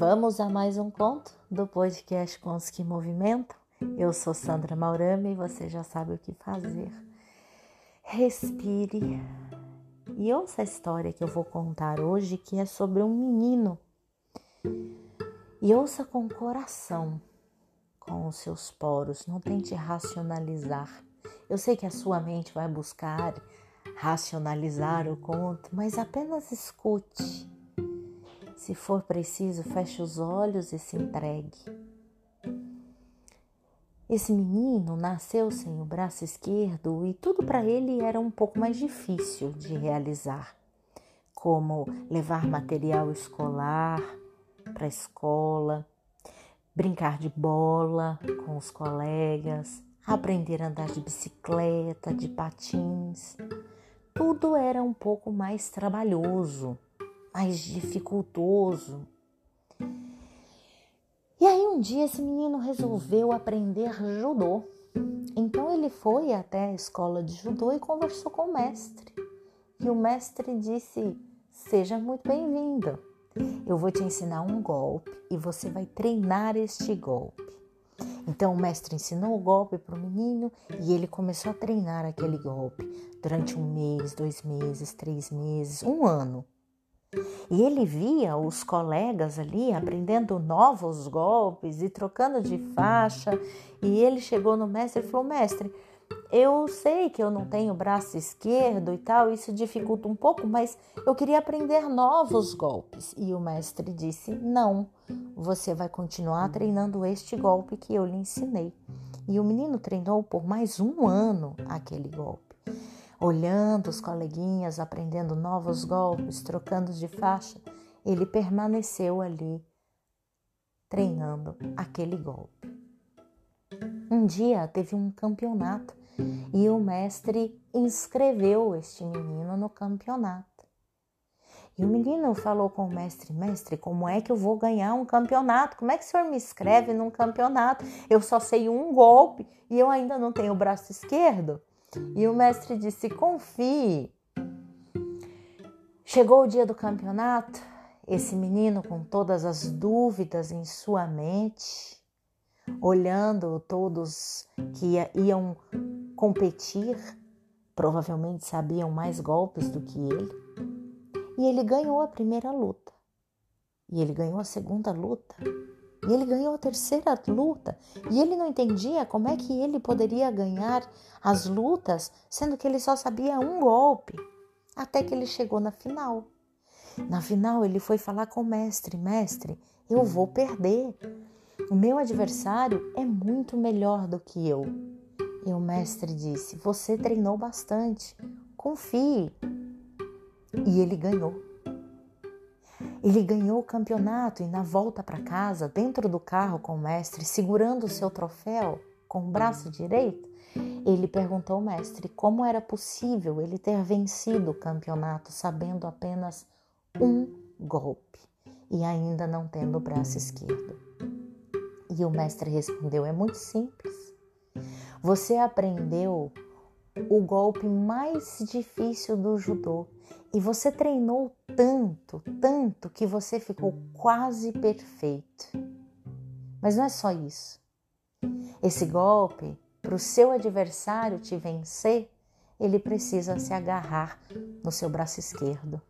Vamos a mais um conto do podcast Contos que Movimentam. Eu sou Sandra Maurama e você já sabe o que fazer. Respire e ouça a história que eu vou contar hoje, que é sobre um menino. E ouça com o coração, com os seus poros, não tente racionalizar. Eu sei que a sua mente vai buscar racionalizar o conto, mas apenas escute se for preciso, feche os olhos e se entregue. Esse menino nasceu sem o braço esquerdo e tudo para ele era um pouco mais difícil de realizar, como levar material escolar para a escola, brincar de bola com os colegas, aprender a andar de bicicleta, de patins. Tudo era um pouco mais trabalhoso mais dificultoso. E aí um dia esse menino resolveu aprender judô. Então ele foi até a escola de judô e conversou com o mestre. E o mestre disse: Seja muito bem-vindo. Eu vou te ensinar um golpe e você vai treinar este golpe. Então o mestre ensinou o golpe para o menino e ele começou a treinar aquele golpe durante um mês, dois meses, três meses, um ano. E ele via os colegas ali aprendendo novos golpes e trocando de faixa. E ele chegou no mestre e falou: Mestre, eu sei que eu não tenho braço esquerdo e tal, isso dificulta um pouco, mas eu queria aprender novos golpes. E o mestre disse: Não, você vai continuar treinando este golpe que eu lhe ensinei. E o menino treinou por mais um ano aquele golpe olhando os coleguinhas, aprendendo novos golpes, trocando de faixa, ele permaneceu ali treinando aquele golpe. Um dia teve um campeonato e o mestre inscreveu este menino no campeonato. E o menino falou com o mestre: Mestre, como é que eu vou ganhar um campeonato? Como é que o senhor me inscreve num campeonato? Eu só sei um golpe e eu ainda não tenho o braço esquerdo. E o mestre disse: confie. Chegou o dia do campeonato, esse menino com todas as dúvidas em sua mente, olhando todos que iam competir, provavelmente sabiam mais golpes do que ele, e ele ganhou a primeira luta. E ele ganhou a segunda luta. E ele ganhou a terceira luta. E ele não entendia como é que ele poderia ganhar as lutas, sendo que ele só sabia um golpe. Até que ele chegou na final. Na final, ele foi falar com o mestre: Mestre, eu vou perder. O meu adversário é muito melhor do que eu. E o mestre disse: Você treinou bastante, confie. E ele ganhou. Ele ganhou o campeonato e, na volta para casa, dentro do carro com o mestre, segurando o seu troféu com o braço direito, ele perguntou ao mestre como era possível ele ter vencido o campeonato sabendo apenas um golpe e ainda não tendo o braço esquerdo. E o mestre respondeu: É muito simples. Você aprendeu o golpe mais difícil do judô e você treinou tanto, tanto que você ficou quase perfeito. Mas não é só isso. Esse golpe, para o seu adversário te vencer, ele precisa se agarrar no seu braço esquerdo.